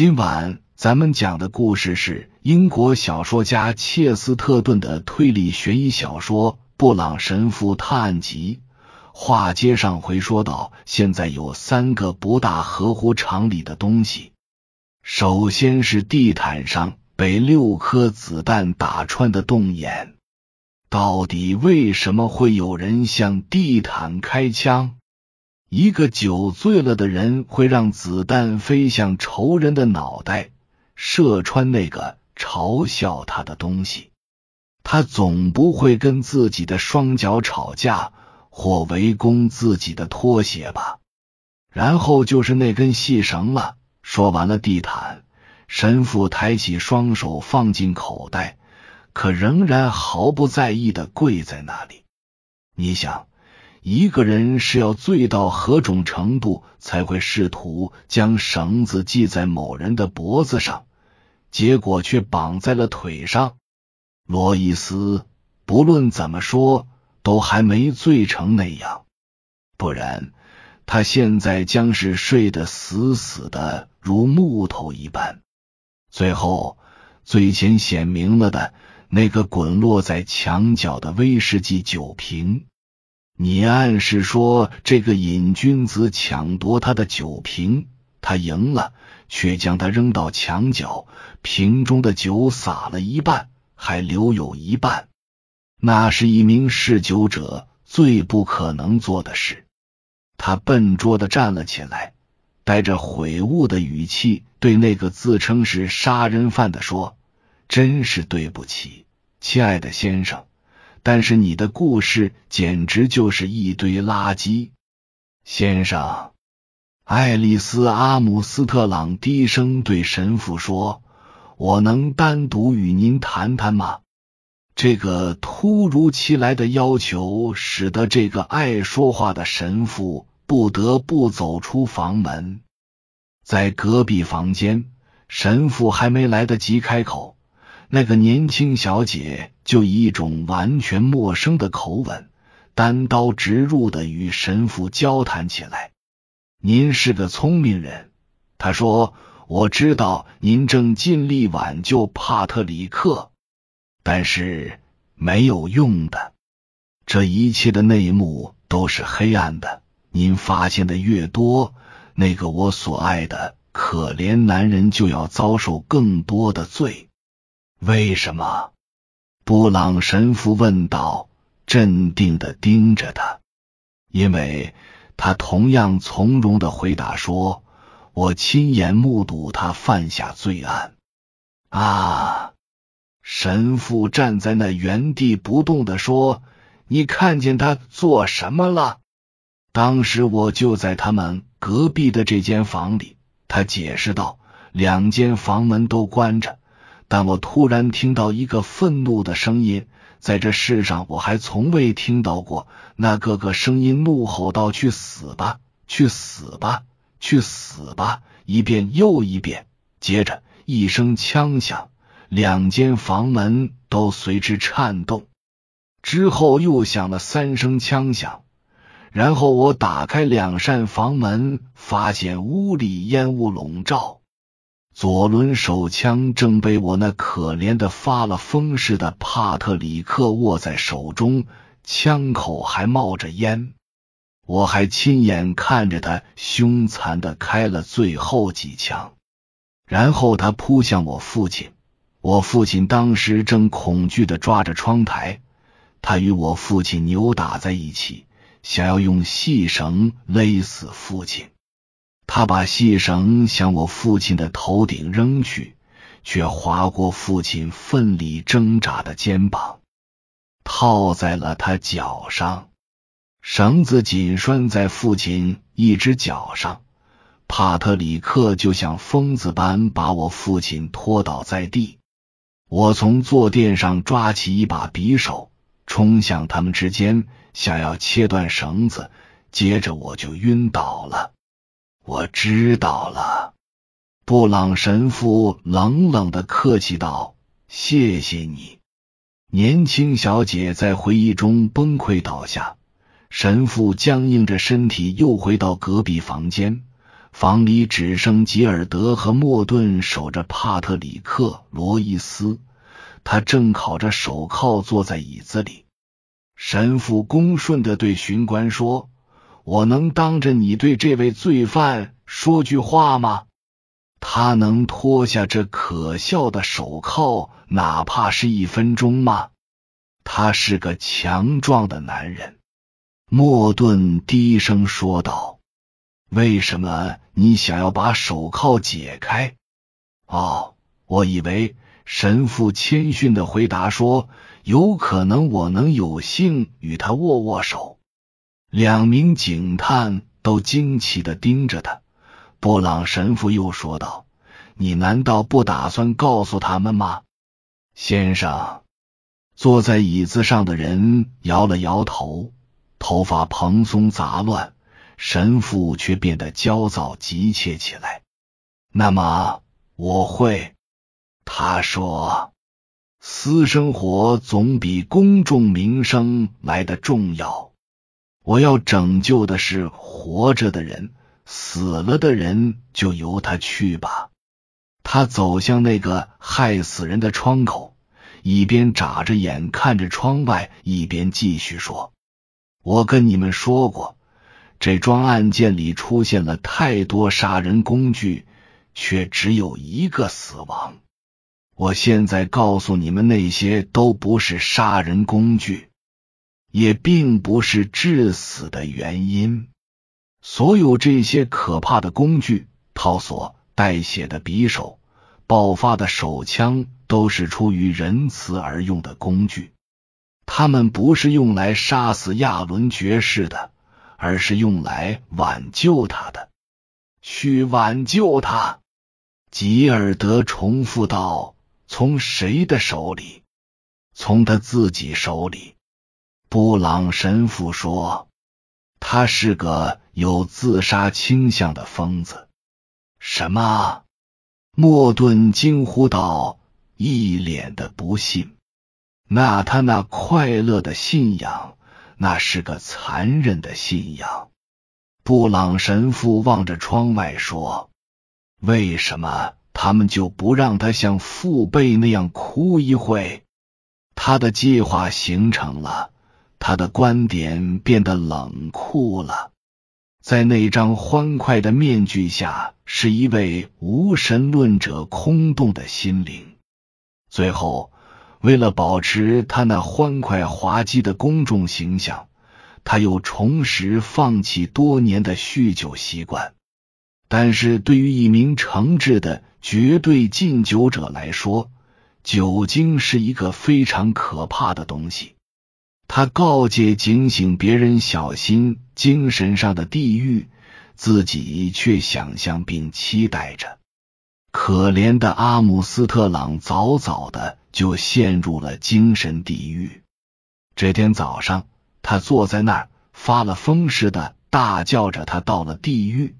今晚咱们讲的故事是英国小说家切斯特顿的推理悬疑小说《布朗神父探案集》。话接上回说到，现在有三个不大合乎常理的东西。首先是地毯上被六颗子弹打穿的洞眼，到底为什么会有人向地毯开枪？一个酒醉了的人会让子弹飞向仇人的脑袋，射穿那个嘲笑他的东西。他总不会跟自己的双脚吵架，或围攻自己的拖鞋吧？然后就是那根细绳了。说完了地毯，神父抬起双手放进口袋，可仍然毫不在意的跪在那里。你想？一个人是要醉到何种程度，才会试图将绳子系在某人的脖子上，结果却绑在了腿上？罗伊斯不论怎么说，都还没醉成那样，不然他现在将是睡得死死的，如木头一般。最后，最先显明了的那个滚落在墙角的威士忌酒瓶。你暗示说这个瘾君子抢夺他的酒瓶，他赢了，却将他扔到墙角，瓶中的酒洒了一半，还留有一半。那是一名嗜酒者最不可能做的事。他笨拙的站了起来，带着悔悟的语气对那个自称是杀人犯的说：“真是对不起，亲爱的先生。”但是你的故事简直就是一堆垃圾，先生。爱丽丝·阿姆斯特朗低声对神父说：“我能单独与您谈谈吗？”这个突如其来的要求使得这个爱说话的神父不得不走出房门。在隔壁房间，神父还没来得及开口。那个年轻小姐就以一种完全陌生的口吻，单刀直入的与神父交谈起来。您是个聪明人，他说：“我知道您正尽力挽救帕特里克，但是没有用的。这一切的内幕都是黑暗的。您发现的越多，那个我所爱的可怜男人就要遭受更多的罪。”为什么？布朗神父问道，镇定的盯着他。因为他同样从容的回答说：“我亲眼目睹他犯下罪案。”啊！神父站在那原地不动的说：“你看见他做什么了？”当时我就在他们隔壁的这间房里。他解释道：“两间房门都关着。”但我突然听到一个愤怒的声音，在这世上我还从未听到过。那各个声音怒吼道：“去死吧，去死吧，去死吧！”一遍又一遍。接着一声枪响，两间房门都随之颤动。之后又响了三声枪响，然后我打开两扇房门，发现屋里烟雾笼罩。左轮手枪正被我那可怜的发了疯似的帕特里克握在手中，枪口还冒着烟。我还亲眼看着他凶残的开了最后几枪，然后他扑向我父亲。我父亲当时正恐惧的抓着窗台，他与我父亲扭打在一起，想要用细绳勒死父亲。他把细绳向我父亲的头顶扔去，却划过父亲奋力挣扎的肩膀，套在了他脚上。绳子紧拴在父亲一只脚上。帕特里克就像疯子般把我父亲拖倒在地。我从坐垫上抓起一把匕首，冲向他们之间，想要切断绳子。接着我就晕倒了。我知道了，布朗神父冷冷的客气道：“谢谢你。”年轻小姐在回忆中崩溃倒下，神父僵硬着身体又回到隔壁房间，房里只剩吉尔德和莫顿守着帕特里克·罗伊斯，他正烤着手铐坐在椅子里。神父恭顺的对巡官说：“我能当着你对这位罪犯说句话吗？他能脱下这可笑的手铐，哪怕是一分钟吗？他是个强壮的男人。”莫顿低声说道：“为什么你想要把手铐解开？”哦，我以为神父谦逊的回答说：“有可能我能有幸与他握握手。”两名警探都惊奇的盯着他。布朗神父又说道：“你难道不打算告诉他们吗，先生？”坐在椅子上的人摇了摇头。头发蓬松杂乱，神父却变得焦躁急切起来。那么我会，他说，私生活总比公众名声来的重要。我要拯救的是活着的人，死了的人就由他去吧。他走向那个害死人的窗口，一边眨着眼看着窗外，一边继续说。我跟你们说过，这桩案件里出现了太多杀人工具，却只有一个死亡。我现在告诉你们，那些都不是杀人工具，也并不是致死的原因。所有这些可怕的工具——套索、带血的匕首、爆发的手枪，都是出于仁慈而用的工具。他们不是用来杀死亚伦爵士的，而是用来挽救他的。去挽救他，吉尔德重复道：“从谁的手里？从他自己手里。”布朗神父说：“他是个有自杀倾向的疯子。”什么？莫顿惊呼道，一脸的不信。那他那快乐的信仰，那是个残忍的信仰。布朗神父望着窗外说：“为什么他们就不让他像父辈那样哭一会？”他的计划形成了，他的观点变得冷酷了。在那张欢快的面具下，是一位无神论者空洞的心灵。最后。为了保持他那欢快滑稽的公众形象，他又重拾放弃多年的酗酒习惯。但是对于一名诚挚的绝对禁酒者来说，酒精是一个非常可怕的东西。他告诫、警醒别人小心精神上的地狱，自己却想象并期待着。可怜的阿姆斯特朗早早的就陷入了精神地狱。这天早上，他坐在那儿发了疯似的大叫着：“他到了地狱！”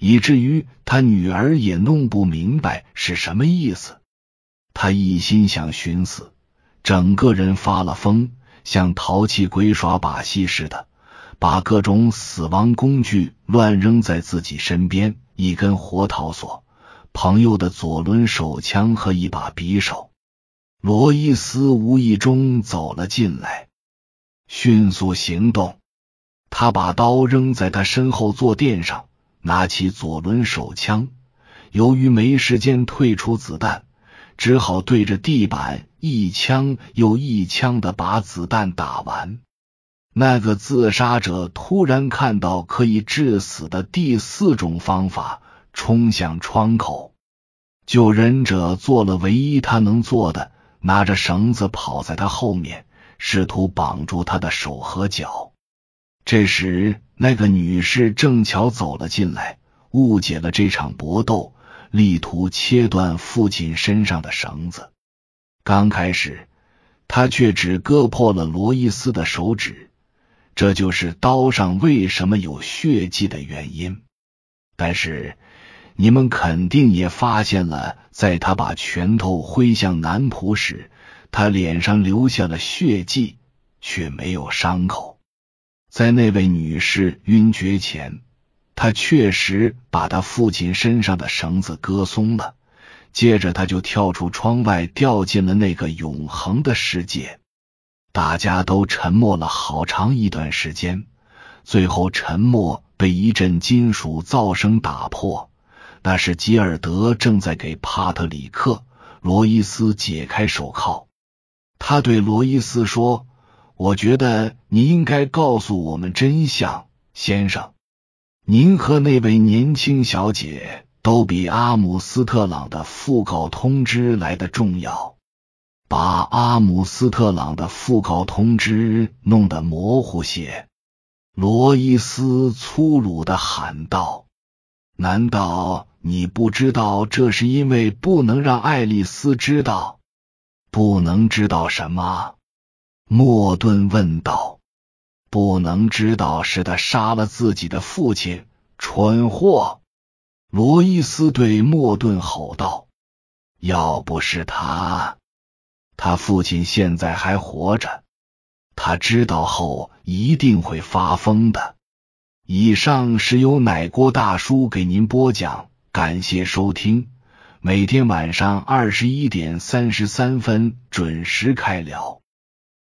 以至于他女儿也弄不明白是什么意思。他一心想寻死，整个人发了疯，像淘气鬼耍把戏似的，把各种死亡工具乱扔在自己身边：一根活套索。朋友的左轮手枪和一把匕首，罗伊斯无意中走了进来，迅速行动。他把刀扔在他身后坐垫上，拿起左轮手枪。由于没时间退出子弹，只好对着地板一枪又一枪的把子弹打完。那个自杀者突然看到可以致死的第四种方法。冲向窗口，救人者做了唯一他能做的，拿着绳子跑在他后面，试图绑住他的手和脚。这时，那个女士正巧走了进来，误解了这场搏斗，力图切断父亲身上的绳子。刚开始，他却只割破了罗伊斯的手指，这就是刀上为什么有血迹的原因。但是。你们肯定也发现了，在他把拳头挥向男仆时，他脸上留下了血迹，却没有伤口。在那位女士晕厥前，他确实把他父亲身上的绳子割松了，接着他就跳出窗外，掉进了那个永恒的世界。大家都沉默了好长一段时间，最后沉默被一阵金属噪声打破。那是吉尔德正在给帕特里克·罗伊斯解开手铐。他对罗伊斯说：“我觉得你应该告诉我们真相，先生。您和那位年轻小姐都比阿姆斯特朗的讣告通知来的重要。把阿姆斯特朗的讣告通知弄得模糊些。”罗伊斯粗鲁的喊道：“难道？”你不知道这是因为不能让爱丽丝知道，不能知道什么？莫顿问道。不能知道是他杀了自己的父亲，蠢货！罗伊斯对莫顿吼道。要不是他，他父亲现在还活着，他知道后一定会发疯的。以上是由奶锅大叔给您播讲。感谢收听，每天晚上二十一点三十三分准时开聊。